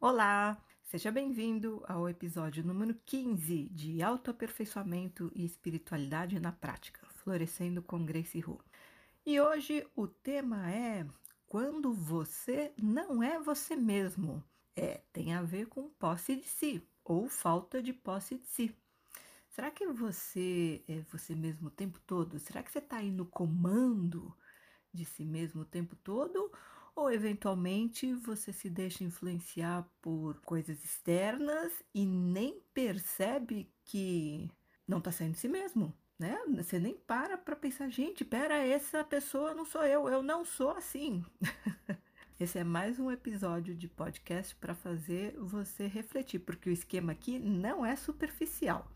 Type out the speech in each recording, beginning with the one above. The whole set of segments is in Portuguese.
Olá, seja bem-vindo ao episódio número 15 de Autoaperfeiçoamento e Espiritualidade na Prática, Florescendo com Grace Hu. E hoje o tema é quando você não é você mesmo. É, tem a ver com posse de si ou falta de posse de si. Será que você é você mesmo o tempo todo? Será que você está aí no comando de si mesmo o tempo todo? Ou eventualmente você se deixa influenciar por coisas externas e nem percebe que não está sendo si mesmo? Né? Você nem para para pensar, gente, pera, essa pessoa não sou eu, eu não sou assim. Esse é mais um episódio de podcast para fazer você refletir, porque o esquema aqui não é superficial.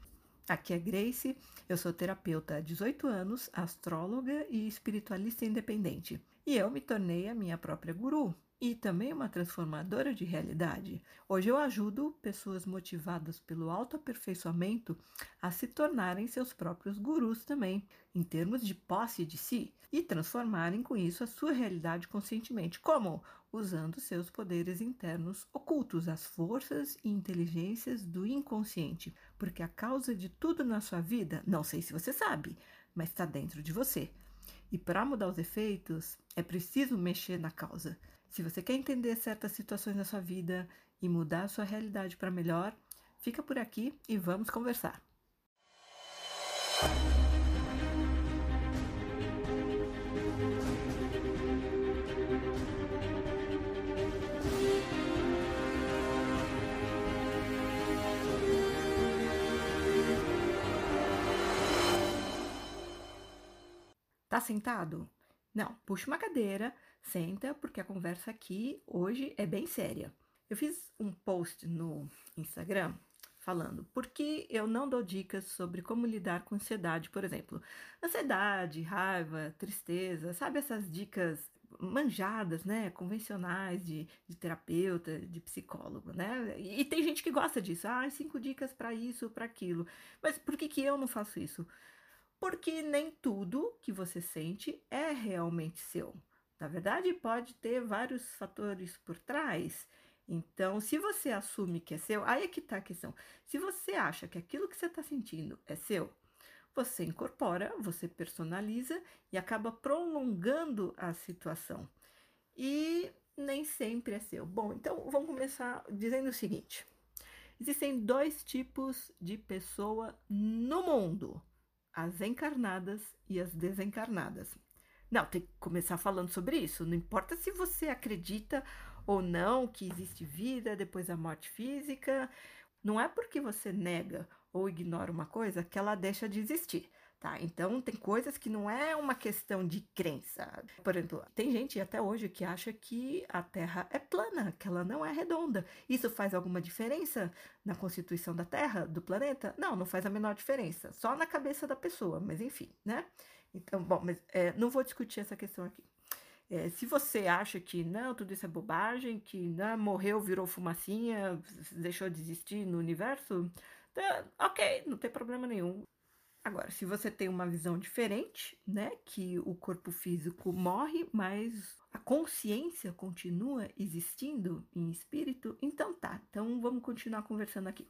Aqui é Grace, eu sou terapeuta há 18 anos, astróloga e espiritualista independente. E eu me tornei a minha própria guru e também uma transformadora de realidade. Hoje eu ajudo pessoas motivadas pelo autoaperfeiçoamento a se tornarem seus próprios gurus também, em termos de posse de si, e transformarem com isso a sua realidade conscientemente. Como? Usando seus poderes internos ocultos, as forças e inteligências do inconsciente. Porque a causa de tudo na sua vida, não sei se você sabe, mas está dentro de você. E para mudar os efeitos, é preciso mexer na causa. Se você quer entender certas situações na sua vida e mudar a sua realidade para melhor, fica por aqui e vamos conversar. Tá sentado? Não, puxa uma cadeira, senta, porque a conversa aqui hoje é bem séria. Eu fiz um post no Instagram falando por que eu não dou dicas sobre como lidar com ansiedade, por exemplo. Ansiedade, raiva, tristeza, sabe essas dicas manjadas, né, convencionais de, de terapeuta, de psicólogo, né? E, e, tem gente que gosta disso. Ah, cinco dicas para isso, para aquilo. Mas por que, que eu não faço isso? Porque nem tudo que você sente é realmente seu. Na verdade, pode ter vários fatores por trás. Então, se você assume que é seu, aí é que está a questão. Se você acha que aquilo que você está sentindo é seu, você incorpora, você personaliza e acaba prolongando a situação. E nem sempre é seu. Bom, então vamos começar dizendo o seguinte: existem dois tipos de pessoa no mundo as encarnadas e as desencarnadas. Não, tem que começar falando sobre isso. Não importa se você acredita ou não que existe vida depois da morte física. Não é porque você nega ou ignora uma coisa que ela deixa de existir. Tá? Então, tem coisas que não é uma questão de crença. Por exemplo, tem gente até hoje que acha que a Terra é plana, que ela não é redonda. Isso faz alguma diferença na constituição da Terra, do planeta? Não, não faz a menor diferença. Só na cabeça da pessoa, mas enfim, né? Então, bom, mas é, não vou discutir essa questão aqui. É, se você acha que não, tudo isso é bobagem, que não, morreu, virou fumacinha, deixou de existir no universo, tá, ok, não tem problema nenhum. Agora, se você tem uma visão diferente, né, que o corpo físico morre, mas a consciência continua existindo em espírito, então tá. Então vamos continuar conversando aqui.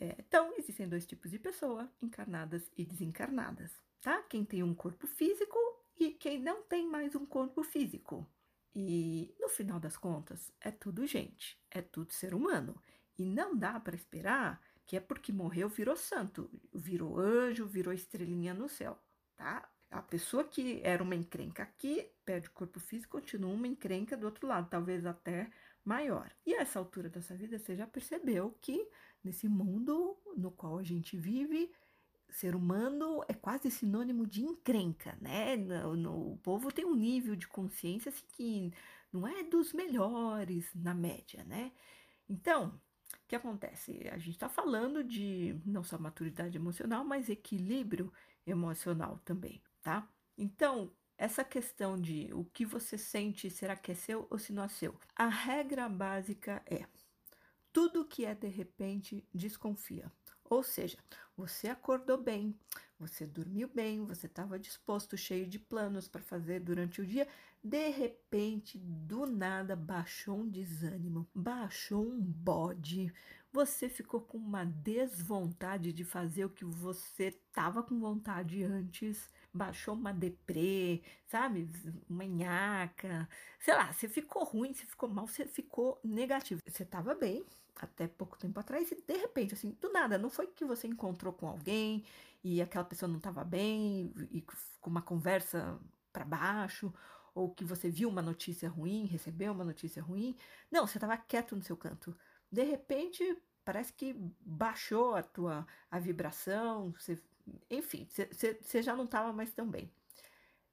É, então, existem dois tipos de pessoa, encarnadas e desencarnadas, tá? Quem tem um corpo físico e quem não tem mais um corpo físico. E no final das contas, é tudo gente, é tudo ser humano. E não dá para esperar que é porque morreu, virou santo, virou anjo, virou estrelinha no céu, tá? A pessoa que era uma encrenca aqui, perde o corpo físico, continua uma encrenca do outro lado, talvez até maior. E a essa altura da sua vida, você já percebeu que nesse mundo no qual a gente vive, ser humano é quase sinônimo de encrenca, né? No, no, o povo tem um nível de consciência assim, que não é dos melhores na média, né? Então, que acontece? A gente está falando de não só maturidade emocional, mas equilíbrio emocional também, tá? Então, essa questão de o que você sente, será que é seu ou se não é seu? A regra básica é: tudo que é de repente, desconfia. Ou seja, você acordou bem, você dormiu bem, você estava disposto, cheio de planos para fazer durante o dia. De repente, do nada, baixou um desânimo, baixou um bode. Você ficou com uma desvontade de fazer o que você estava com vontade antes. Baixou uma deprê, sabe? Uma nhaca. Sei lá, você ficou ruim, você ficou mal, você ficou negativo. Você estava bem até pouco tempo atrás e de repente, assim, do nada, não foi que você encontrou com alguém e aquela pessoa não estava bem e com uma conversa para baixo, ou que você viu uma notícia ruim, recebeu uma notícia ruim. Não, você estava quieto no seu canto. De repente, parece que baixou a tua a vibração, você, enfim, você, você já não estava mais tão bem.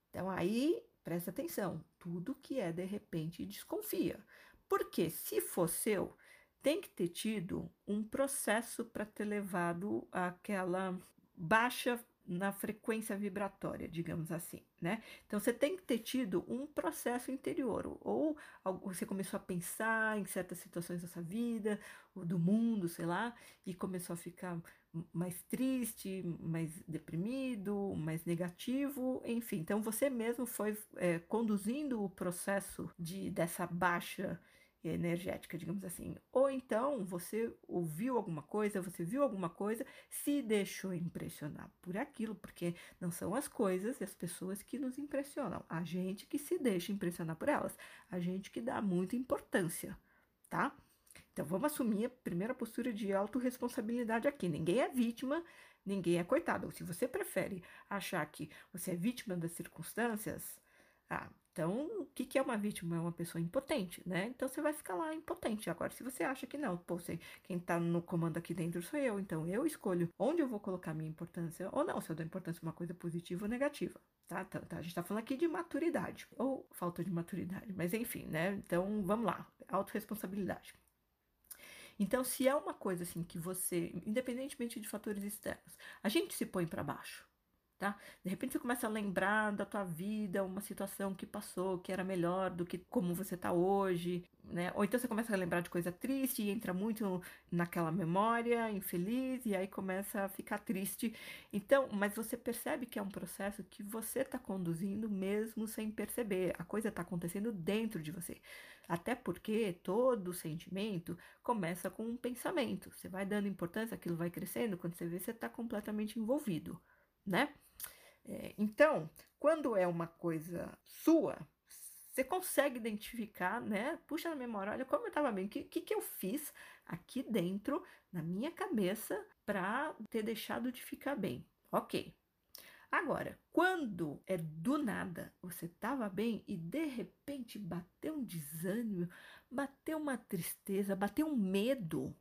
Então aí, presta atenção, tudo que é de repente desconfia. Porque se for seu, tem que ter tido um processo para ter levado àquela baixa na frequência vibratória, digamos assim, né? Então você tem que ter tido um processo interior, ou, você começou a pensar em certas situações da sua vida, ou do mundo, sei lá, e começou a ficar mais triste, mais deprimido, mais negativo, enfim. Então você mesmo foi é, conduzindo o processo de dessa baixa energética, digamos assim. Ou então você ouviu alguma coisa, você viu alguma coisa, se deixou impressionar por aquilo, porque não são as coisas e as pessoas que nos impressionam, a gente que se deixa impressionar por elas, a gente que dá muita importância, tá? Então vamos assumir a primeira postura de autorresponsabilidade aqui. Ninguém é vítima, ninguém é coitado. Se você prefere achar que você é vítima das circunstâncias, ah, então, o que, que é uma vítima? É uma pessoa impotente, né? Então você vai ficar lá impotente. Agora, se você acha que não, pô, você, quem tá no comando aqui dentro sou eu, então eu escolho onde eu vou colocar minha importância ou não, se eu dou importância uma coisa positiva ou negativa, tá? Então, tá, a gente tá falando aqui de maturidade ou falta de maturidade, mas enfim, né? Então vamos lá, autorresponsabilidade. Então, se é uma coisa assim que você, independentemente de fatores externos, a gente se põe para baixo, tá? De repente você começa a lembrar da tua vida, uma situação que passou, que era melhor do que como você tá hoje, né? Ou então você começa a lembrar de coisa triste e entra muito naquela memória infeliz e aí começa a ficar triste. Então, mas você percebe que é um processo que você tá conduzindo mesmo sem perceber. A coisa tá acontecendo dentro de você. Até porque todo sentimento começa com um pensamento. Você vai dando importância, aquilo vai crescendo, quando você vê, você está completamente envolvido, né? É, então, quando é uma coisa sua, você consegue identificar, né? Puxa na memória, olha como eu estava bem, o que, que, que eu fiz aqui dentro, na minha cabeça, para ter deixado de ficar bem. Ok. Agora, quando é do nada, você estava bem e de repente bateu um desânimo, bateu uma tristeza, bateu um medo,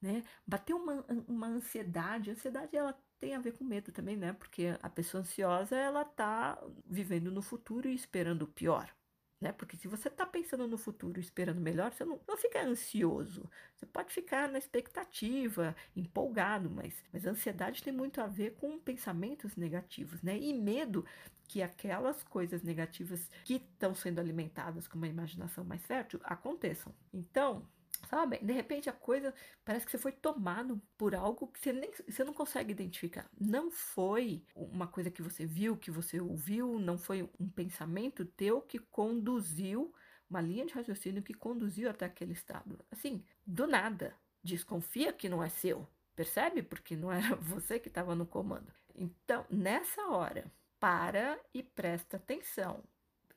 né? Bateu uma, uma ansiedade. A ansiedade ela tem a ver com medo também, né? Porque a pessoa ansiosa, ela tá vivendo no futuro e esperando o pior, né? Porque se você tá pensando no futuro e esperando melhor, você não, não fica ansioso. Você pode ficar na expectativa, empolgado, mas, mas a ansiedade tem muito a ver com pensamentos negativos, né? E medo que aquelas coisas negativas que estão sendo alimentadas com uma imaginação mais fértil aconteçam. Então, sabe? De repente a coisa parece que você foi tomado por algo que você, nem, você não consegue identificar. Não foi uma coisa que você viu, que você ouviu, não foi um pensamento teu que conduziu, uma linha de raciocínio que conduziu até aquele estado. Assim, do nada. Desconfia que não é seu. Percebe? Porque não era você que estava no comando. Então, nessa hora, para e presta atenção.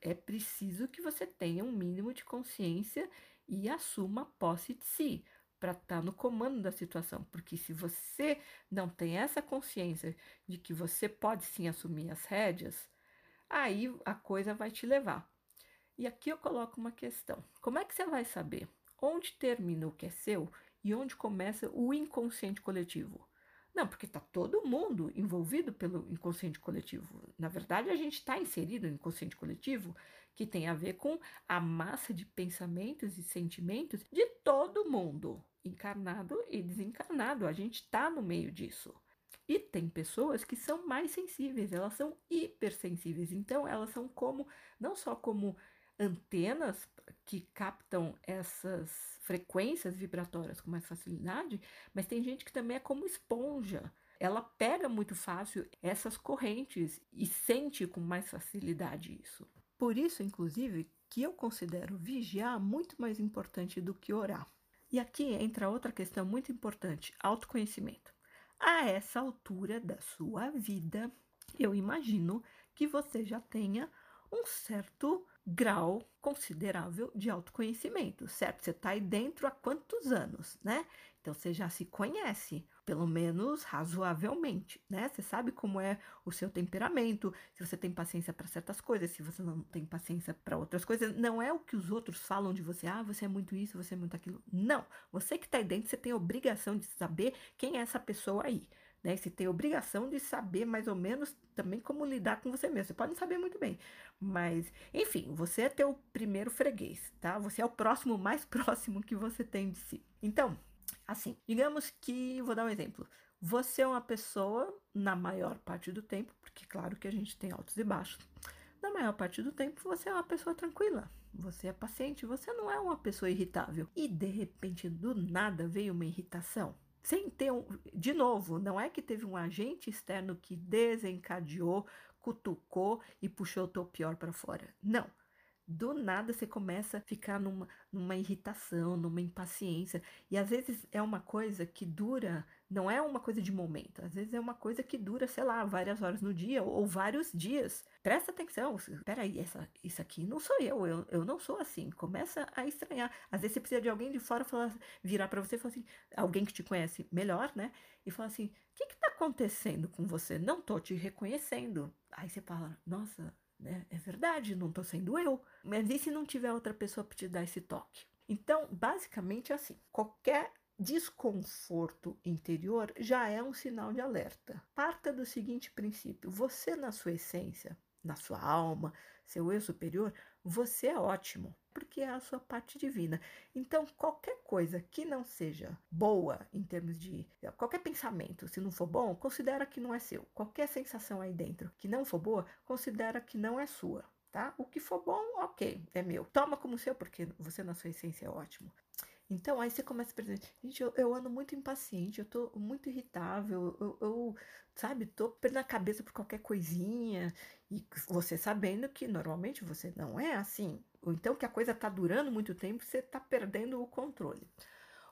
É preciso que você tenha um mínimo de consciência e assuma posse de si para estar tá no comando da situação, porque se você não tem essa consciência de que você pode sim assumir as rédeas, aí a coisa vai te levar. E aqui eu coloco uma questão: como é que você vai saber onde termina o que é seu e onde começa o inconsciente coletivo? Não, porque está todo mundo envolvido pelo inconsciente coletivo. Na verdade, a gente está inserido no inconsciente coletivo que tem a ver com a massa de pensamentos e sentimentos de todo mundo, encarnado e desencarnado. A gente está no meio disso. E tem pessoas que são mais sensíveis, elas são hipersensíveis. Então, elas são como, não só como antenas que captam essas frequências vibratórias com mais facilidade, mas tem gente que também é como esponja. Ela pega muito fácil essas correntes e sente com mais facilidade isso. Por isso, inclusive, que eu considero vigiar muito mais importante do que orar. E aqui entra outra questão muito importante: autoconhecimento. A essa altura da sua vida, eu imagino que você já tenha um certo grau considerável de autoconhecimento, certo? Você está aí dentro há quantos anos, né? Então você já se conhece, pelo menos razoavelmente, né? Você sabe como é o seu temperamento, se você tem paciência para certas coisas, se você não tem paciência para outras coisas. Não é o que os outros falam de você, ah, você é muito isso, você é muito aquilo. Não. Você que está aí dentro, você tem a obrigação de saber quem é essa pessoa aí. Né? Você tem obrigação de saber mais ou menos também como lidar com você mesmo. Você pode não saber muito bem, mas enfim, você é teu primeiro freguês, tá? Você é o próximo mais próximo que você tem de si. Então, assim, digamos que vou dar um exemplo. Você é uma pessoa na maior parte do tempo, porque claro que a gente tem altos e baixos. Na maior parte do tempo, você é uma pessoa tranquila, você é paciente, você não é uma pessoa irritável. E de repente, do nada, veio uma irritação sem ter um. De novo, não é que teve um agente externo que desencadeou, cutucou e puxou o teu pior para fora. Não do nada você começa a ficar numa, numa irritação, numa impaciência. E às vezes é uma coisa que dura, não é uma coisa de momento, às vezes é uma coisa que dura, sei lá, várias horas no dia ou vários dias. Presta atenção, peraí, essa, isso aqui não sou eu, eu, eu não sou assim. Começa a estranhar. Às vezes você precisa de alguém de fora falar, virar para você e falar assim, alguém que te conhece melhor, né? E falar assim: o que está acontecendo com você? Não tô te reconhecendo. Aí você fala, nossa, né? É verdade, não estou sendo eu. Mas e se não tiver outra pessoa para te dar esse toque? Então, basicamente é assim: qualquer desconforto interior já é um sinal de alerta. Parta do seguinte princípio: você, na sua essência, na sua alma, seu eu superior, você é ótimo porque é a sua parte divina. Então, qualquer coisa que não seja boa em termos de qualquer pensamento, se não for bom, considera que não é seu. Qualquer sensação aí dentro que não for boa, considera que não é sua. Tá? O que for bom, ok, é meu. Toma como seu, porque você na sua essência é ótimo. Então, aí você começa a perceber, gente, eu, eu ando muito impaciente, eu tô muito irritável, eu, eu, sabe, tô perdendo a cabeça por qualquer coisinha, e você sabendo que normalmente você não é assim, ou então que a coisa tá durando muito tempo, você tá perdendo o controle.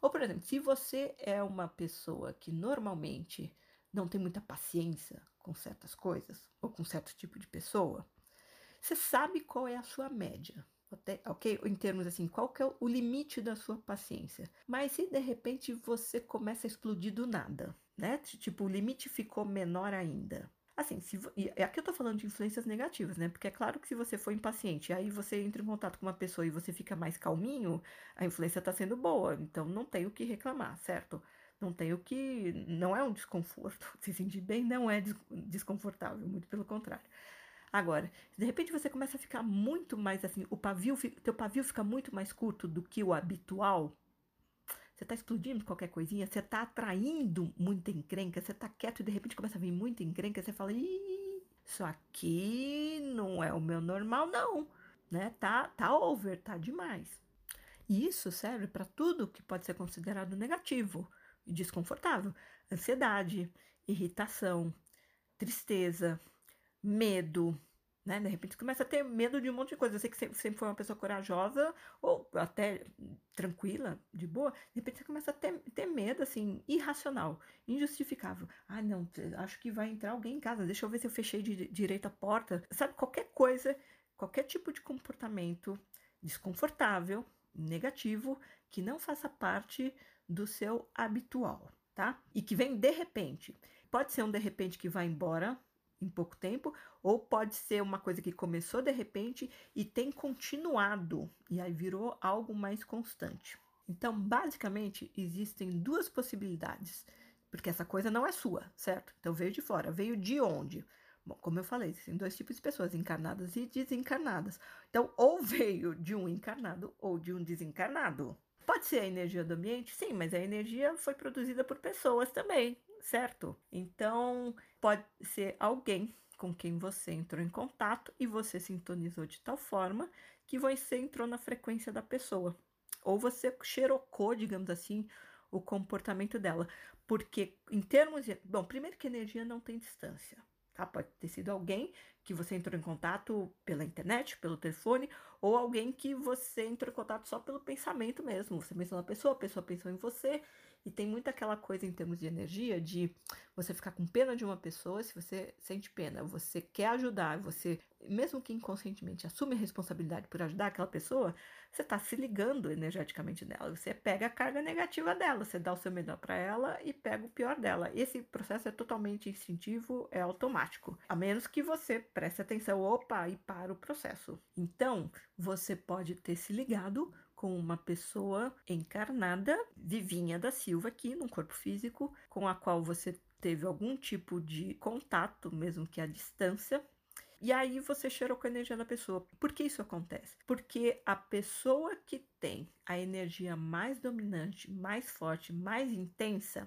Ou, por exemplo, se você é uma pessoa que normalmente não tem muita paciência com certas coisas, ou com certo tipo de pessoa, você sabe qual é a sua média ok? Em termos assim, qual que é o limite da sua paciência? Mas se de repente você começa a explodir do nada, né? Tipo, o limite ficou menor ainda. Assim, se, e aqui eu tô falando de influências negativas, né? Porque é claro que se você for impaciente, aí você entra em contato com uma pessoa e você fica mais calminho, a influência tá sendo boa, então não tem o que reclamar, certo? Não tem o que. Não é um desconforto. Se sentir bem não é desconfortável, muito pelo contrário. Agora, de repente você começa a ficar muito mais assim, o pavio, teu pavio fica muito mais curto do que o habitual. Você está explodindo qualquer coisinha, você está atraindo muita encrenca, você está quieto e de repente começa a vir muita encrenca, você fala, Ih, isso aqui não é o meu normal, não. Né? Tá, tá over, tá demais. E isso serve para tudo que pode ser considerado negativo e desconfortável: ansiedade, irritação, tristeza, medo, né? De repente você começa a ter medo de um monte de coisa. Eu sei que sempre, sempre foi uma pessoa corajosa ou até tranquila, de boa. De repente você começa a ter, ter medo, assim, irracional, injustificável. Ah, não, acho que vai entrar alguém em casa. Deixa eu ver se eu fechei de direito a porta. Sabe, qualquer coisa, qualquer tipo de comportamento desconfortável, negativo, que não faça parte do seu habitual, tá? E que vem de repente. Pode ser um de repente que vai embora em pouco tempo, ou pode ser uma coisa que começou de repente e tem continuado e aí virou algo mais constante. Então, basicamente, existem duas possibilidades, porque essa coisa não é sua, certo? Então veio de fora, veio de onde? Bom, como eu falei, existem dois tipos de pessoas, encarnadas e desencarnadas. Então, ou veio de um encarnado ou de um desencarnado. Pode ser a energia do ambiente? Sim, mas a energia foi produzida por pessoas também, certo? Então, pode ser alguém com quem você entrou em contato e você sintonizou de tal forma que você entrou na frequência da pessoa. Ou você xerocou, digamos assim, o comportamento dela. Porque, em termos de. Bom, primeiro que energia não tem distância. Tá? Pode ter sido alguém que você entrou em contato pela internet, pelo telefone, ou alguém que você entrou em contato só pelo pensamento mesmo. Você pensou na pessoa, a pessoa pensou em você, e tem muito aquela coisa em termos de energia de você ficar com pena de uma pessoa, se você sente pena, você quer ajudar, você, mesmo que inconscientemente, assume a responsabilidade por ajudar aquela pessoa, você está se ligando energeticamente nela. Você pega a carga negativa dela, você dá o seu melhor para ela e pega o pior dela. Esse processo é totalmente instintivo, é automático. A menos que você preste atenção, opa, e para o processo. Então, você pode ter se ligado com uma pessoa encarnada, vivinha da Silva aqui, num corpo físico, com a qual você teve algum tipo de contato, mesmo que à distância, e aí você cheirou com a energia da pessoa. Por que isso acontece? Porque a pessoa que tem a energia mais dominante, mais forte, mais intensa,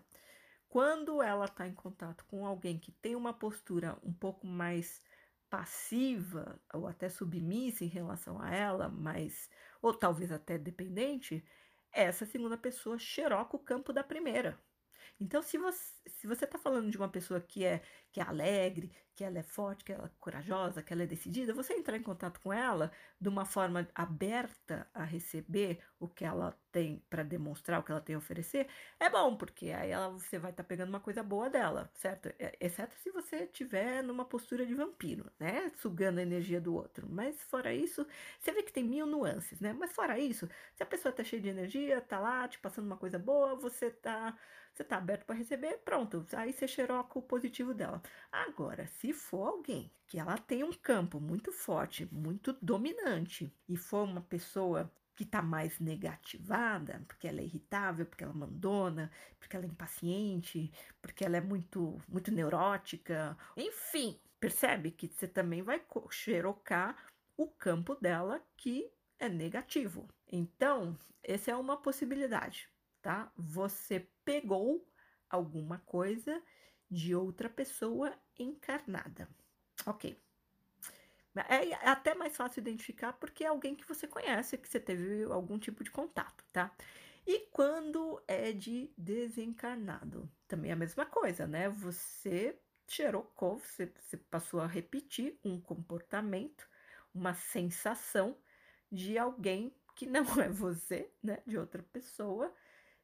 quando ela está em contato com alguém que tem uma postura um pouco mais passiva ou até submissa em relação a ela, mas ou talvez até dependente, essa segunda pessoa xeroca o campo da primeira. Então, se você se você está falando de uma pessoa que é que é alegre, que ela é forte, que ela é corajosa, que ela é decidida, você entrar em contato com ela de uma forma aberta a receber o que ela tem para demonstrar, o que ela tem a oferecer, é bom, porque aí ela, você vai estar tá pegando uma coisa boa dela, certo? É, exceto se você estiver numa postura de vampiro, né? Sugando a energia do outro. Mas fora isso, você vê que tem mil nuances, né? Mas fora isso, se a pessoa tá cheia de energia, tá lá te passando uma coisa boa, você tá você tá aberto para receber, pronto. Aí você xeroca o positivo dela. Agora, se for alguém que ela tem um campo muito forte, muito dominante, e for uma pessoa que está mais negativada, porque ela é irritável, porque ela mandona, porque ela é impaciente, porque ela é muito, muito neurótica, enfim, percebe que você também vai xerocar o campo dela que é negativo. Então, essa é uma possibilidade tá? Você pegou alguma coisa de outra pessoa encarnada. Ok. É até mais fácil identificar porque é alguém que você conhece, que você teve algum tipo de contato, tá? E quando é de desencarnado? Também é a mesma coisa, né? Você xerocou, você, você passou a repetir um comportamento, uma sensação de alguém que não é você, né? De outra pessoa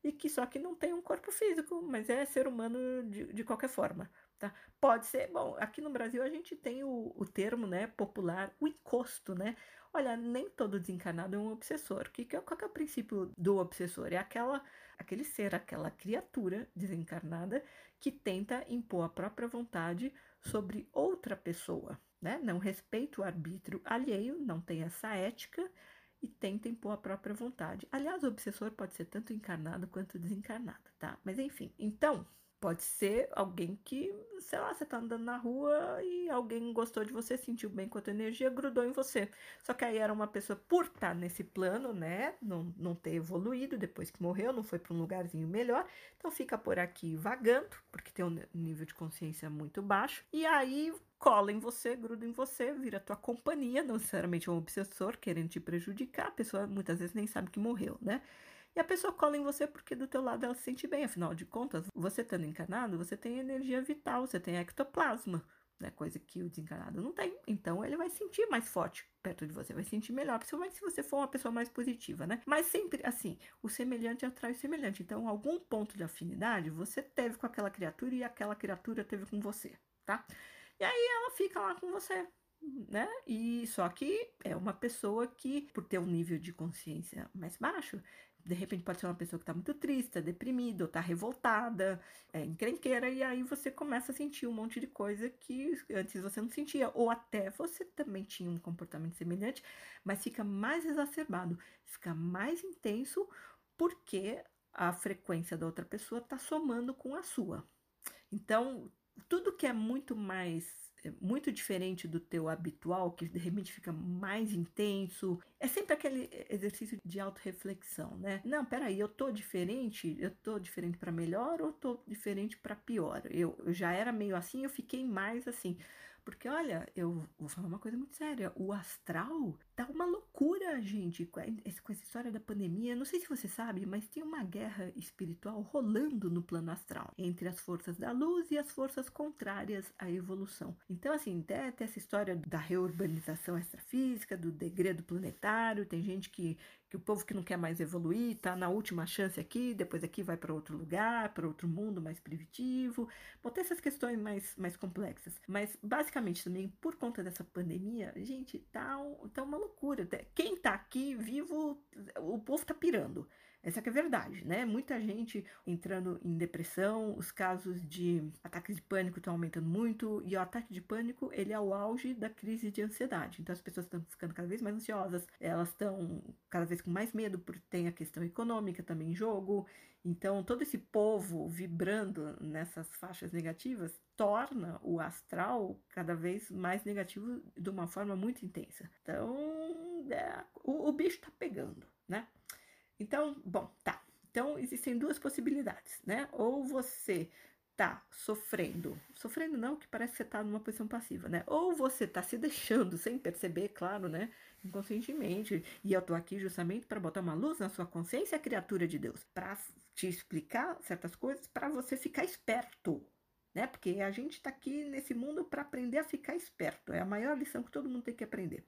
e que só que não tem um corpo físico, mas é ser humano de, de qualquer forma. Tá? Pode ser, bom, aqui no Brasil a gente tem o, o termo né, popular, o encosto, né? Olha, nem todo desencarnado é um obsessor. Que, que, qual que é o princípio do obsessor? É aquela, aquele ser, aquela criatura desencarnada que tenta impor a própria vontade sobre outra pessoa. Né? Não respeita o arbítrio alheio, não tem essa ética e tenta impor a própria vontade. Aliás, o obsessor pode ser tanto encarnado quanto desencarnado, tá? Mas enfim, então pode ser alguém que, sei lá, você tá andando na rua e alguém gostou de você, sentiu bem com a tua energia, grudou em você. Só que aí era uma pessoa, por estar tá nesse plano, né, não, não ter evoluído depois que morreu, não foi para um lugarzinho melhor, então fica por aqui vagando, porque tem um nível de consciência muito baixo, e aí cola em você, gruda em você, vira tua companhia, não necessariamente um obsessor querendo te prejudicar, a pessoa muitas vezes nem sabe que morreu, né? E a pessoa cola em você porque do teu lado ela se sente bem, afinal de contas, você estando encarnado, você tem energia vital, você tem ectoplasma, né? Coisa que o desencarnado não tem. Então ele vai sentir mais forte perto de você, vai sentir melhor, principalmente se você for uma pessoa mais positiva, né? Mas sempre assim, o semelhante atrai o semelhante. Então, algum ponto de afinidade você teve com aquela criatura e aquela criatura teve com você, tá? E aí ela fica lá com você, né? E só que é uma pessoa que, por ter um nível de consciência mais baixo, de repente pode ser uma pessoa que está muito triste, deprimida, ou está revoltada, é encrenqueira, e aí você começa a sentir um monte de coisa que antes você não sentia, ou até você também tinha um comportamento semelhante, mas fica mais exacerbado, fica mais intenso, porque a frequência da outra pessoa está somando com a sua. Então, tudo que é muito mais é muito diferente do teu habitual, que de repente fica mais intenso, é sempre aquele exercício de autorreflexão, né? Não, peraí, eu tô diferente, eu tô diferente para melhor ou tô diferente para pior? Eu, eu já era meio assim, eu fiquei mais assim. Porque, olha, eu vou falar uma coisa muito séria. O astral tá uma loucura, gente. Com essa história da pandemia. Não sei se você sabe, mas tem uma guerra espiritual rolando no plano astral entre as forças da luz e as forças contrárias à evolução. Então, assim, até, até essa história da reurbanização extrafísica, do degredo planetário. Tem gente que que o povo que não quer mais evoluir está na última chance aqui, depois aqui vai para outro lugar, para outro mundo mais primitivo. Bom, tem essas questões mais, mais complexas. Mas, basicamente, também por conta dessa pandemia, gente, tá, tá uma loucura. Quem tá aqui vivo, o povo tá pirando. Essa é a verdade, né? Muita gente entrando em depressão, os casos de ataques de pânico estão aumentando muito, e o ataque de pânico, ele é o auge da crise de ansiedade. Então as pessoas estão ficando cada vez mais ansiosas, elas estão cada vez com mais medo, porque tem a questão econômica também em jogo. Então todo esse povo vibrando nessas faixas negativas torna o astral cada vez mais negativo de uma forma muito intensa. Então, é, o, o bicho tá pegando, né? Então, bom, tá. Então, existem duas possibilidades, né? Ou você tá sofrendo, sofrendo não, que parece que você tá numa posição passiva, né? Ou você tá se deixando sem perceber, claro, né? Inconscientemente. E eu tô aqui justamente para botar uma luz na sua consciência, criatura de Deus, para te explicar certas coisas, para você ficar esperto, né? Porque a gente tá aqui nesse mundo para aprender a ficar esperto. É a maior lição que todo mundo tem que aprender.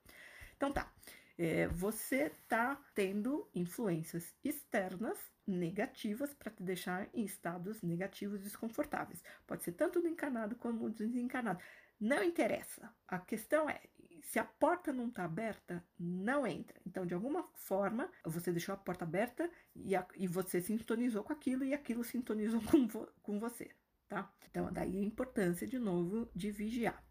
Então tá é, você está tendo influências externas negativas para te deixar em estados negativos desconfortáveis. Pode ser tanto do encarnado como do desencarnado. Não interessa. A questão é, se a porta não está aberta, não entra. Então, de alguma forma, você deixou a porta aberta e, a, e você sintonizou com aquilo e aquilo sintonizou com, vo, com você, tá? Então, daí a importância, de novo, de vigiar.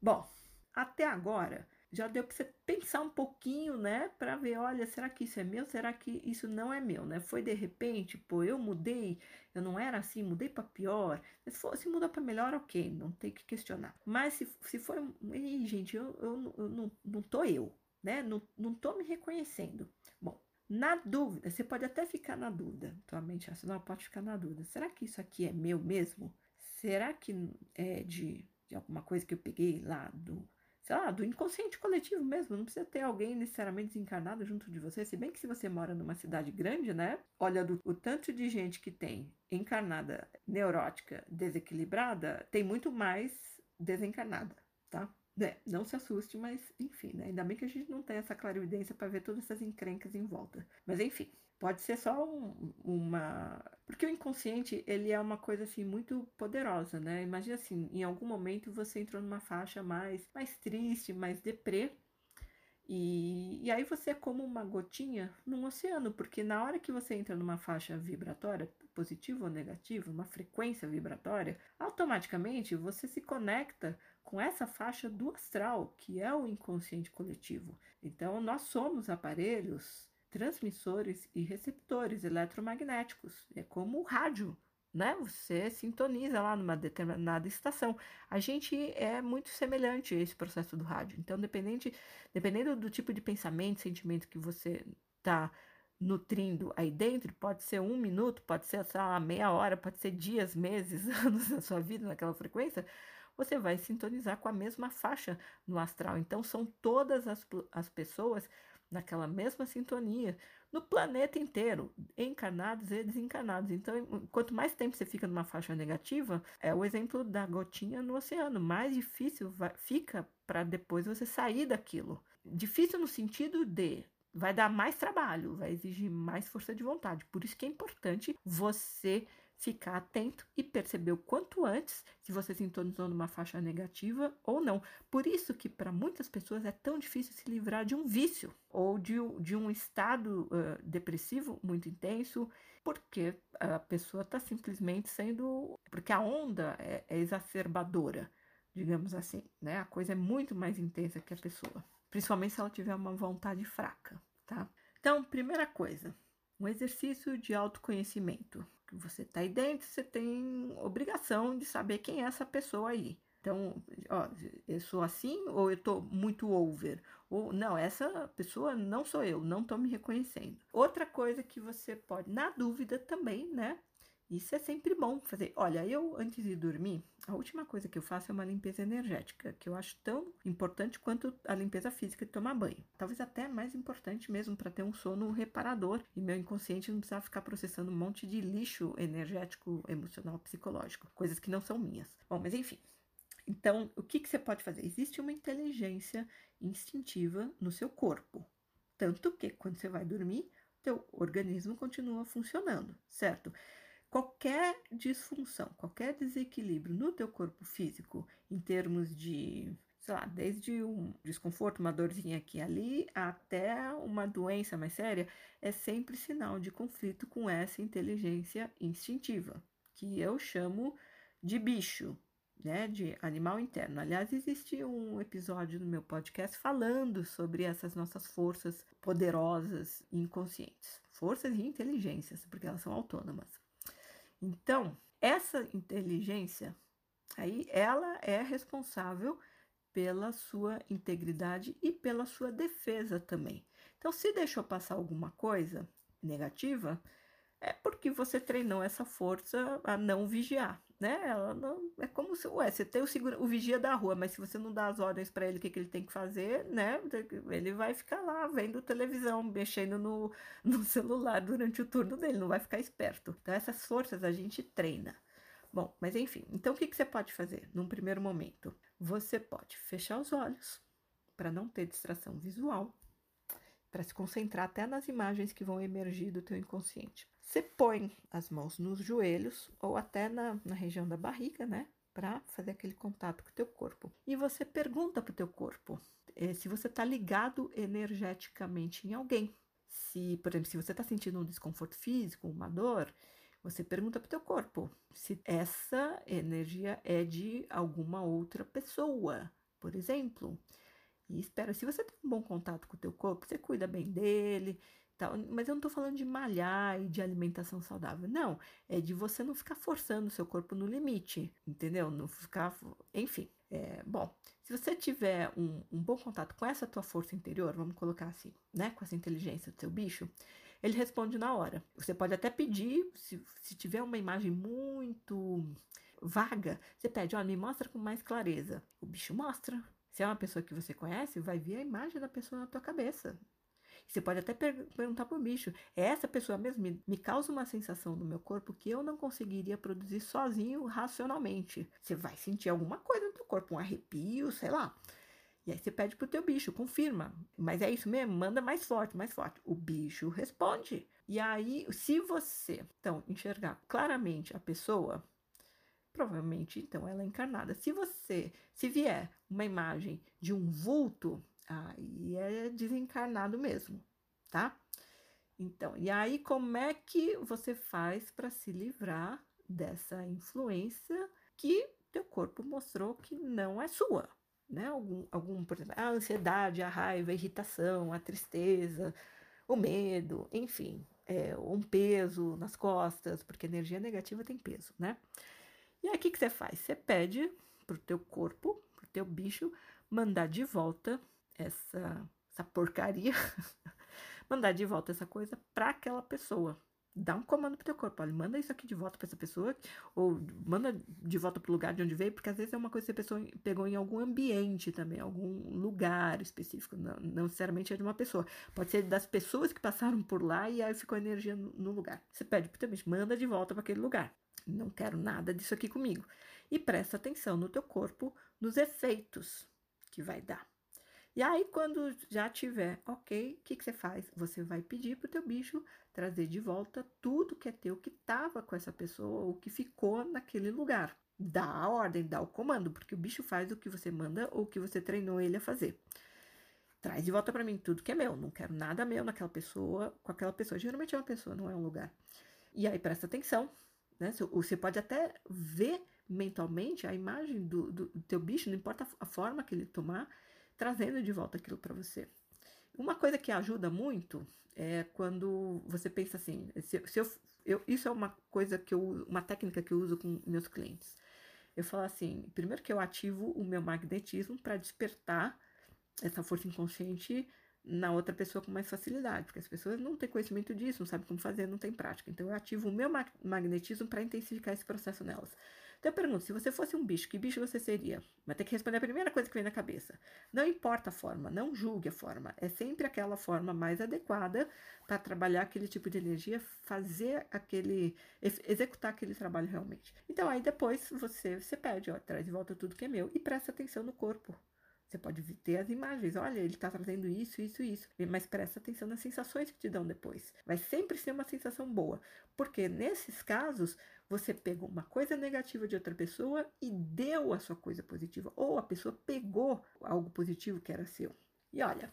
Bom, até agora já deu para você pensar um pouquinho, né, para ver, olha, será que isso é meu? Será que isso não é meu, né? Foi de repente, pô, eu mudei, eu não era assim, mudei para pior. Se fosse mudar para melhor, ok, não tem que questionar. Mas se, se for, ei, gente, eu, eu, eu não, não tô eu, né? Não, não tô me reconhecendo. Bom, na dúvida, você pode até ficar na dúvida, tua mente racional pode ficar na dúvida. Será que isso aqui é meu mesmo? Será que é de, de alguma coisa que eu peguei lá do sei lá, do inconsciente coletivo mesmo. Não precisa ter alguém necessariamente desencarnado junto de você. Se bem que se você mora numa cidade grande, né? Olha do, o tanto de gente que tem encarnada, neurótica, desequilibrada, tem muito mais desencarnada, tá? É, não se assuste, mas enfim, né? Ainda bem que a gente não tem essa clarividência para ver todas essas encrencas em volta. Mas enfim, pode ser só um, uma. Porque o inconsciente, ele é uma coisa assim muito poderosa, né? Imagina assim, em algum momento você entrou numa faixa mais, mais triste, mais deprê. E, e aí você é como uma gotinha num oceano, porque na hora que você entra numa faixa vibratória, positiva ou negativa, uma frequência vibratória, automaticamente você se conecta com essa faixa do astral, que é o inconsciente coletivo. Então, nós somos aparelhos transmissores e receptores eletromagnéticos. É como o rádio, né? Você sintoniza lá numa determinada estação. A gente é muito semelhante a esse processo do rádio. Então, dependente, dependendo do tipo de pensamento, sentimento que você está nutrindo aí dentro, pode ser um minuto, pode ser sei lá, meia hora, pode ser dias, meses, anos da sua vida naquela frequência, você vai sintonizar com a mesma faixa no astral. Então, são todas as, as pessoas naquela mesma sintonia no planeta inteiro, encarnados e desencarnados. Então, quanto mais tempo você fica numa faixa negativa, é o exemplo da gotinha no oceano. Mais difícil vai, fica para depois você sair daquilo. Difícil no sentido de vai dar mais trabalho, vai exigir mais força de vontade. Por isso que é importante você ficar atento e perceber o quanto antes se você sintonizou numa faixa negativa ou não. Por isso que para muitas pessoas é tão difícil se livrar de um vício ou de, de um estado uh, depressivo muito intenso, porque a pessoa está simplesmente sendo... porque a onda é, é exacerbadora, digamos assim, né? A coisa é muito mais intensa que a pessoa, principalmente se ela tiver uma vontade fraca, tá? Então, primeira coisa, um exercício de autoconhecimento você está aí dentro, você tem obrigação de saber quem é essa pessoa aí. Então, ó, eu sou assim ou eu estou muito over? Ou não, essa pessoa não sou eu, não estou me reconhecendo. Outra coisa que você pode, na dúvida também, né? Isso é sempre bom fazer. Olha, eu antes de dormir, a última coisa que eu faço é uma limpeza energética, que eu acho tão importante quanto a limpeza física de tomar banho. Talvez até mais importante mesmo para ter um sono reparador e meu inconsciente não precisar ficar processando um monte de lixo energético, emocional, psicológico, coisas que não são minhas. Bom, mas enfim. Então, o que, que você pode fazer? Existe uma inteligência instintiva no seu corpo. Tanto que quando você vai dormir, teu organismo continua funcionando, certo? Qualquer disfunção, qualquer desequilíbrio no teu corpo físico, em termos de, sei lá, desde um desconforto, uma dorzinha aqui e ali, até uma doença mais séria, é sempre sinal de conflito com essa inteligência instintiva, que eu chamo de bicho, né, de animal interno. Aliás, existe um episódio no meu podcast falando sobre essas nossas forças poderosas e inconscientes, forças e inteligências, porque elas são autônomas. Então, essa inteligência aí, ela é responsável pela sua integridade e pela sua defesa também. Então, se deixou passar alguma coisa negativa, é porque você treinou essa força a não vigiar, né? Ela não é como se, ué, você tem o, segura, o vigia da rua, mas se você não dá as ordens para ele o que, que ele tem que fazer, né? Ele vai ficar lá vendo televisão, mexendo no, no celular durante o turno dele, não vai ficar esperto. Então essas forças a gente treina. Bom, mas enfim, então o que, que você pode fazer num primeiro momento? Você pode fechar os olhos para não ter distração visual, para se concentrar até nas imagens que vão emergir do teu inconsciente. Você põe as mãos nos joelhos ou até na, na região da barriga, né? Para fazer aquele contato com o teu corpo. E você pergunta para o teu corpo eh, se você está ligado energeticamente em alguém. Se, por exemplo, se você está sentindo um desconforto físico, uma dor, você pergunta para o teu corpo se essa energia é de alguma outra pessoa, por exemplo. E espera, se você tem um bom contato com o teu corpo, você cuida bem dele, Tal. Mas eu não estou falando de malhar e de alimentação saudável. Não, é de você não ficar forçando o seu corpo no limite, entendeu? Não ficar. Enfim. É, bom, se você tiver um, um, bom contato com essa tua força interior, vamos colocar assim, né? Com essa inteligência do seu bicho, ele responde na hora. Você pode até pedir, se, se tiver uma imagem muito vaga, você pede, ó, me mostra com mais clareza. O bicho mostra. Se é uma pessoa que você conhece, vai ver a imagem da pessoa na tua cabeça. Você pode até per perguntar para o bicho: é essa pessoa mesmo me, me causa uma sensação no meu corpo que eu não conseguiria produzir sozinho racionalmente. Você vai sentir alguma coisa no teu corpo, um arrepio, sei lá. E aí você pede pro teu bicho, confirma. Mas é isso mesmo? Manda mais forte, mais forte. O bicho responde. E aí, se você, então, enxergar claramente a pessoa, provavelmente, então, ela é encarnada. Se você, se vier uma imagem de um vulto, Aí é desencarnado mesmo, tá? Então, e aí como é que você faz para se livrar dessa influência que teu corpo mostrou que não é sua, né? Algum, algum por exemplo, a ansiedade, a raiva, a irritação, a tristeza, o medo, enfim, é, um peso nas costas, porque energia negativa tem peso, né? E aí o que, que você faz? Você pede pro teu corpo, pro teu bicho, mandar de volta essa, essa porcaria, mandar de volta essa coisa para aquela pessoa. Dá um comando pro teu corpo, olha, manda isso aqui de volta para essa pessoa, ou manda de volta pro lugar de onde veio, porque às vezes é uma coisa que a pessoa pegou em algum ambiente também, algum lugar específico, não, não necessariamente é de uma pessoa. Pode ser das pessoas que passaram por lá e aí ficou energia no, no lugar. Você pede pro teu bicho, manda de volta para aquele lugar. Não quero nada disso aqui comigo. E presta atenção no teu corpo, nos efeitos que vai dar. E aí, quando já tiver ok, o que, que você faz? Você vai pedir para o teu bicho trazer de volta tudo que é teu que estava com essa pessoa ou que ficou naquele lugar. Dá a ordem, dá o comando, porque o bicho faz o que você manda ou o que você treinou ele a fazer. Traz de volta para mim tudo que é meu. Não quero nada meu naquela pessoa, com aquela pessoa. Geralmente é uma pessoa, não é um lugar. E aí presta atenção, né? Você pode até ver mentalmente a imagem do, do, do teu bicho, não importa a forma que ele tomar, trazendo de volta aquilo para você. Uma coisa que ajuda muito é quando você pensa assim, se, se eu, eu, isso é uma coisa que eu, uma técnica que eu uso com meus clientes. Eu falo assim, primeiro que eu ativo o meu magnetismo para despertar essa força inconsciente na outra pessoa com mais facilidade, porque as pessoas não têm conhecimento disso, não sabem como fazer, não têm prática. Então eu ativo o meu magnetismo para intensificar esse processo nelas. Então eu pergunto, se você fosse um bicho, que bicho você seria? Vai ter que responder a primeira coisa que vem na cabeça. Não importa a forma, não julgue a forma. É sempre aquela forma mais adequada para trabalhar aquele tipo de energia, fazer aquele, executar aquele trabalho realmente. Então aí depois você, você pede, ó, traz de volta tudo que é meu e presta atenção no corpo. Você pode ter as imagens, olha, ele está trazendo isso, isso, isso. Mas presta atenção nas sensações que te dão depois. Vai sempre ser uma sensação boa. Porque nesses casos, você pegou uma coisa negativa de outra pessoa e deu a sua coisa positiva. Ou a pessoa pegou algo positivo que era seu. E olha,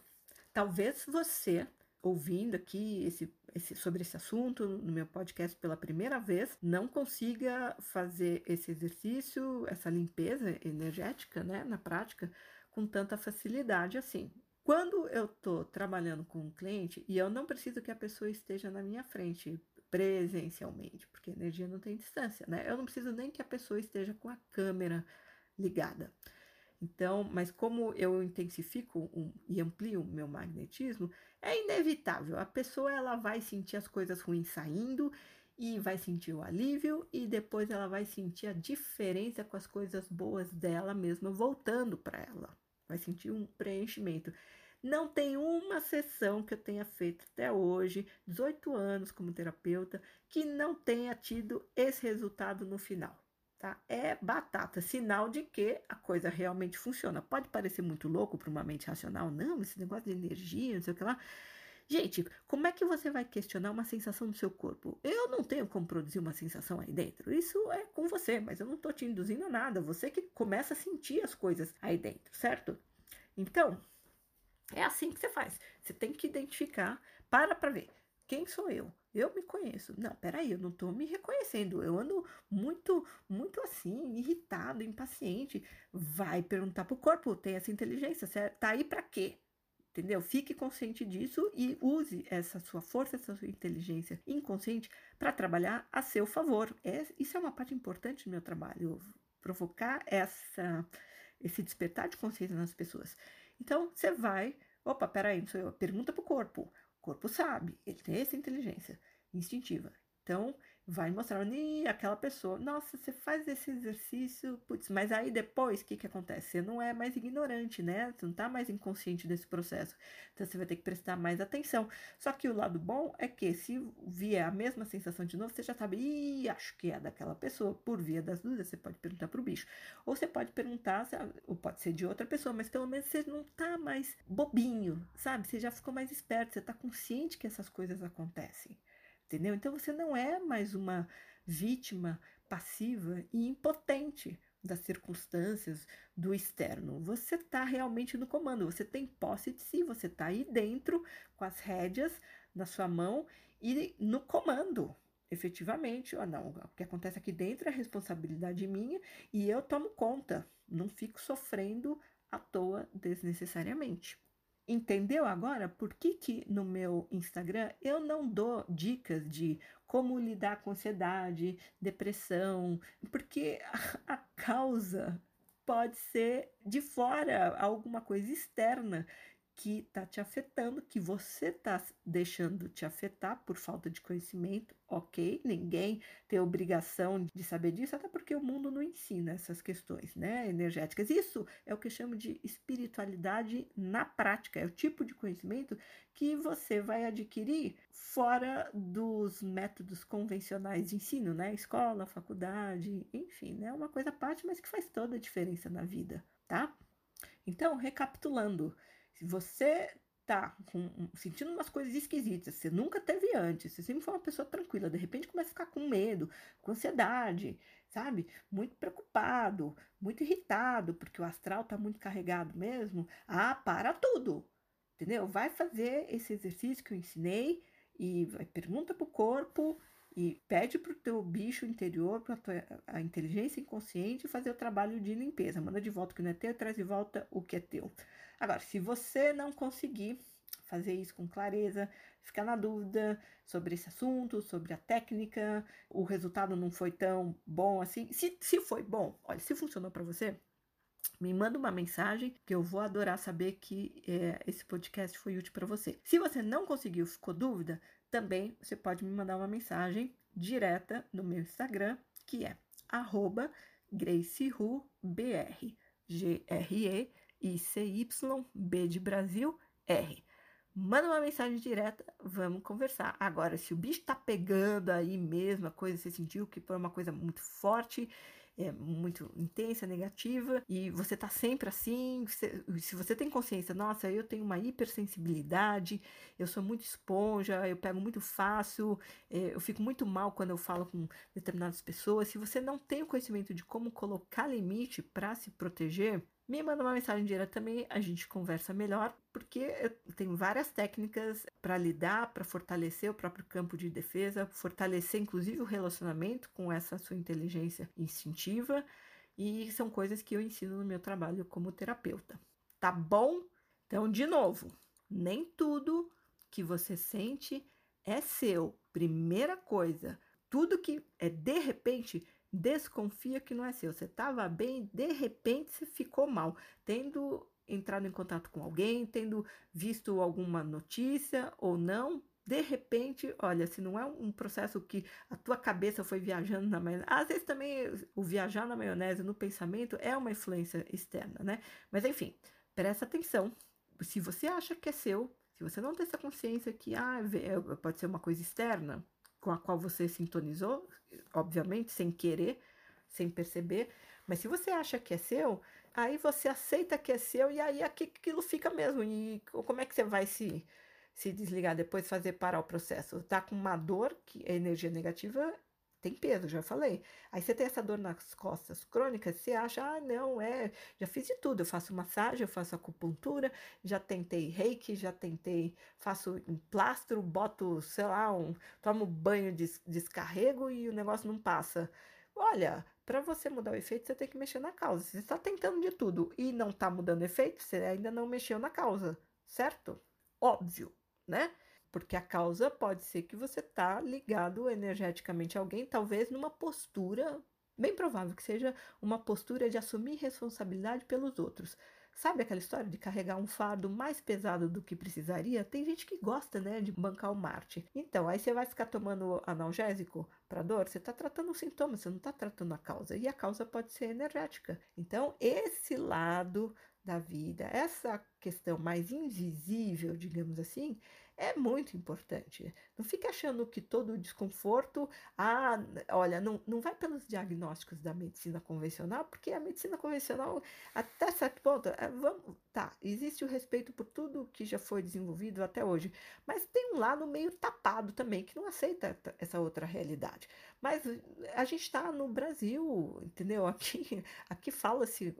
talvez você ouvindo aqui esse, esse, sobre esse assunto no meu podcast pela primeira vez, não consiga fazer esse exercício, essa limpeza energética, né, na prática, com tanta facilidade assim. Quando eu estou trabalhando com um cliente e eu não preciso que a pessoa esteja na minha frente presencialmente, porque energia não tem distância, né? Eu não preciso nem que a pessoa esteja com a câmera ligada. Então, mas como eu intensifico um, e amplio o meu magnetismo, é inevitável. A pessoa ela vai sentir as coisas ruins saindo e vai sentir o alívio e depois ela vai sentir a diferença com as coisas boas dela mesma voltando para ela vai sentir um preenchimento. Não tem uma sessão que eu tenha feito até hoje, 18 anos como terapeuta, que não tenha tido esse resultado no final. Tá? É batata, sinal de que a coisa realmente funciona. Pode parecer muito louco para uma mente racional, não, esse negócio de energia, não sei o que lá. Gente, como é que você vai questionar uma sensação do seu corpo? Eu não tenho como produzir uma sensação aí dentro. Isso é com você, mas eu não estou te induzindo a nada. Você que começa a sentir as coisas aí dentro, certo? Então, é assim que você faz. Você tem que identificar, para para ver. Quem sou eu? Eu me conheço. Não, peraí, eu não estou me reconhecendo. Eu ando muito, muito assim, irritado, impaciente. Vai perguntar pro corpo, tem essa inteligência, você tá aí para quê? Entendeu? Fique consciente disso e use essa sua força, essa sua inteligência inconsciente para trabalhar a seu favor. É, isso é uma parte importante do meu trabalho, provocar essa, esse despertar de consciência nas pessoas. Então, você vai, opa, peraí, não sou eu, pergunta para o corpo. O corpo sabe, ele tem essa inteligência instintiva. Então, vai mostrar e aquela pessoa, nossa, você faz esse exercício, putz, mas aí depois o que, que acontece? Você não é mais ignorante, né? Você não tá mais inconsciente desse processo. Então você vai ter que prestar mais atenção. Só que o lado bom é que se vier a mesma sensação de novo, você já sabe, ih, acho que é daquela pessoa. Por via das dúvidas, você pode perguntar pro bicho. Ou você pode perguntar, ou pode ser de outra pessoa, mas pelo menos você não tá mais bobinho, sabe? Você já ficou mais esperto, você tá consciente que essas coisas acontecem entendeu? Então você não é mais uma vítima passiva e impotente das circunstâncias do externo. Você está realmente no comando, você tem posse de si, você está aí dentro com as rédeas na sua mão e no comando. Efetivamente, ou não, o que acontece aqui dentro é responsabilidade minha e eu tomo conta, não fico sofrendo à toa desnecessariamente. Entendeu agora por que, que no meu Instagram eu não dou dicas de como lidar com ansiedade, depressão, porque a, causa pode ser de fora, alguma coisa externa que está te afetando, que você está deixando te afetar por falta de conhecimento, ok? Ninguém tem obrigação de saber disso, até porque o mundo não ensina essas questões né, energéticas. Isso é o que eu chamo de espiritualidade na prática, é o tipo de conhecimento que você vai adquirir fora dos métodos convencionais de ensino, né? Escola, faculdade, enfim, né? Uma coisa à parte, mas que faz toda a diferença na vida, tá? Então, recapitulando, se você tá com, sentindo umas coisas esquisitas, você nunca teve antes, você sempre foi uma pessoa tranquila, de repente começa a ficar com medo, com ansiedade, sabe? Muito preocupado, muito irritado, porque o astral tá muito carregado mesmo. Ah, para tudo. Entendeu? Vai fazer esse exercício que eu ensinei e vai, pergunta pro corpo e pede pro teu bicho interior, para a inteligência inconsciente fazer o trabalho de limpeza. Manda de volta o que não é teu, traz de volta o que é teu. Agora, se você não conseguir fazer isso com clareza, ficar na dúvida sobre esse assunto, sobre a técnica, o resultado não foi tão bom assim. Se, se foi bom, olha, se funcionou para você, me manda uma mensagem que eu vou adorar saber que é, esse podcast foi útil para você. Se você não conseguiu, ficou dúvida, também você pode me mandar uma mensagem direta no meu Instagram, que é arroba GraceRuBR, G-R-E-I-C-Y, B de Brasil, R. Manda uma mensagem direta, vamos conversar. Agora, se o bicho tá pegando aí mesmo, a coisa você sentiu que foi uma coisa muito forte, é, muito intensa, negativa, e você tá sempre assim, se, se você tem consciência, nossa, eu tenho uma hipersensibilidade, eu sou muito esponja, eu pego muito fácil, é, eu fico muito mal quando eu falo com determinadas pessoas. Se você não tem o conhecimento de como colocar limite para se proteger, me manda uma mensagem direta também, a gente conversa melhor, porque eu tenho várias técnicas para lidar, para fortalecer o próprio campo de defesa, fortalecer inclusive o relacionamento com essa sua inteligência instintiva, e são coisas que eu ensino no meu trabalho como terapeuta. Tá bom? Então, de novo, nem tudo que você sente é seu. Primeira coisa, tudo que é de repente desconfia que não é seu. Você estava bem, de repente você ficou mal, tendo entrado em contato com alguém, tendo visto alguma notícia ou não. De repente, olha, se não é um processo que a tua cabeça foi viajando na maionese, às vezes também o viajar na maionese no pensamento é uma influência externa, né? Mas enfim, presta atenção. Se você acha que é seu, se você não tem essa consciência que ah, pode ser uma coisa externa, com a qual você sintonizou, obviamente, sem querer, sem perceber. Mas se você acha que é seu, aí você aceita que é seu e aí aquilo fica mesmo. E como é que você vai se, se desligar depois, fazer parar o processo? Tá com uma dor, que é energia negativa, tem peso, já falei. Aí você tem essa dor nas costas crônicas, você acha, ah, não, é, já fiz de tudo. Eu faço massagem, eu faço acupuntura, já tentei reiki, já tentei, faço um plastro, boto, sei lá, um, tomo banho de descarrego e o negócio não passa. Olha, para você mudar o efeito, você tem que mexer na causa. Você está tentando de tudo e não está mudando efeito, você ainda não mexeu na causa, certo? Óbvio, né? Porque a causa pode ser que você está ligado energeticamente a alguém, talvez numa postura, bem provável que seja uma postura de assumir responsabilidade pelos outros. Sabe aquela história de carregar um fardo mais pesado do que precisaria? Tem gente que gosta, né, de bancar o Marte. Então, aí você vai ficar tomando analgésico para dor, você está tratando o sintoma, você não está tratando a causa. E a causa pode ser energética. Então, esse lado da vida, essa questão mais invisível, digamos assim, é muito importante. Não fique achando que todo desconforto, ah, olha, não, não vai pelos diagnósticos da medicina convencional, porque a medicina convencional, até certo ponto, é, vamos, tá, existe o respeito por tudo que já foi desenvolvido até hoje, mas tem um lado meio tapado também, que não aceita essa outra realidade. Mas a gente está no Brasil, entendeu? Aqui, aqui fala-se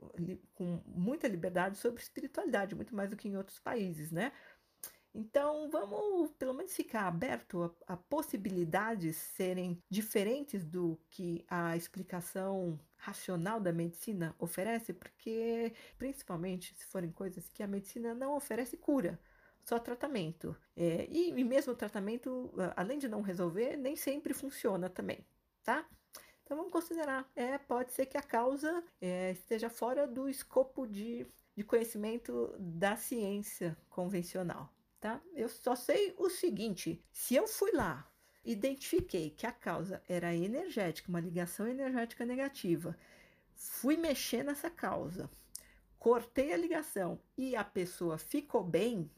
com muita liberdade sobre espiritualidade, muito mais do que em outros países, né? Então, vamos pelo menos ficar aberto a, a, possibilidades serem diferentes do que a explicação racional da medicina oferece, porque, principalmente se forem coisas que a medicina não oferece cura, só tratamento. É, e, e mesmo o tratamento, além de não resolver, nem sempre funciona também, tá? Então vamos considerar, é, pode ser que a causa é, esteja fora do escopo de, de conhecimento da ciência convencional tá? Eu só sei o seguinte: se eu fui lá, identifiquei que a causa era energética, uma ligação energética negativa, fui mexer nessa causa, cortei a ligação e a pessoa ficou bem,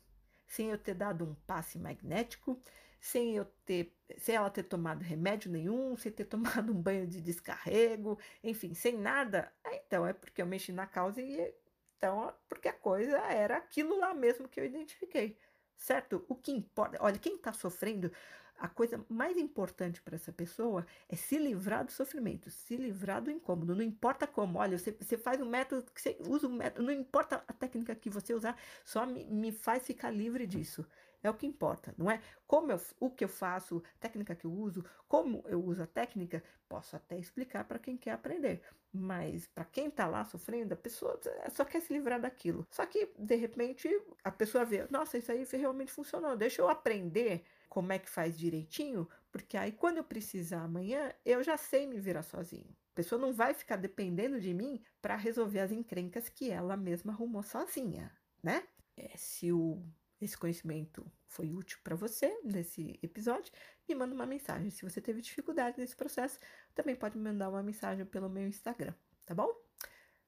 sem eu ter dado um passe magnético, sem eu ter, sem ela ter tomado remédio nenhum, sem ter tomado um banho de descarrego, enfim, sem nada, então é porque eu mexi na causa e então porque a coisa era aquilo lá mesmo que eu identifiquei certo? O que importa, olha, quem está sofrendo, a coisa mais importante para essa pessoa é se livrar do sofrimento, se livrar do incômodo, não importa como. Olha, você, você faz um método, você usa um método, não importa a técnica que você usar, só me, me faz ficar livre disso. É o que importa, não é? Como eu, o que eu faço, técnica que eu uso, como eu uso a técnica, posso até explicar para quem quer aprender. Mas para quem está lá sofrendo, a pessoa só quer se livrar daquilo. Só que, de repente, a pessoa vê, nossa, isso aí realmente funcionou, deixa eu aprender como é que faz direitinho, porque aí quando eu precisar amanhã, eu já sei me virar sozinho. pessoa não vai ficar dependendo de mim para resolver as encrencas que ela mesma arrumou sozinha, né? É, se o, esse conhecimento foi útil para você nesse episódio, me manda uma mensagem. Se você teve dificuldade nesse processo, também pode me mandar uma mensagem pelo meu Instagram, tá bom?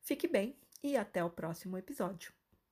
Fique bem e até o próximo episódio.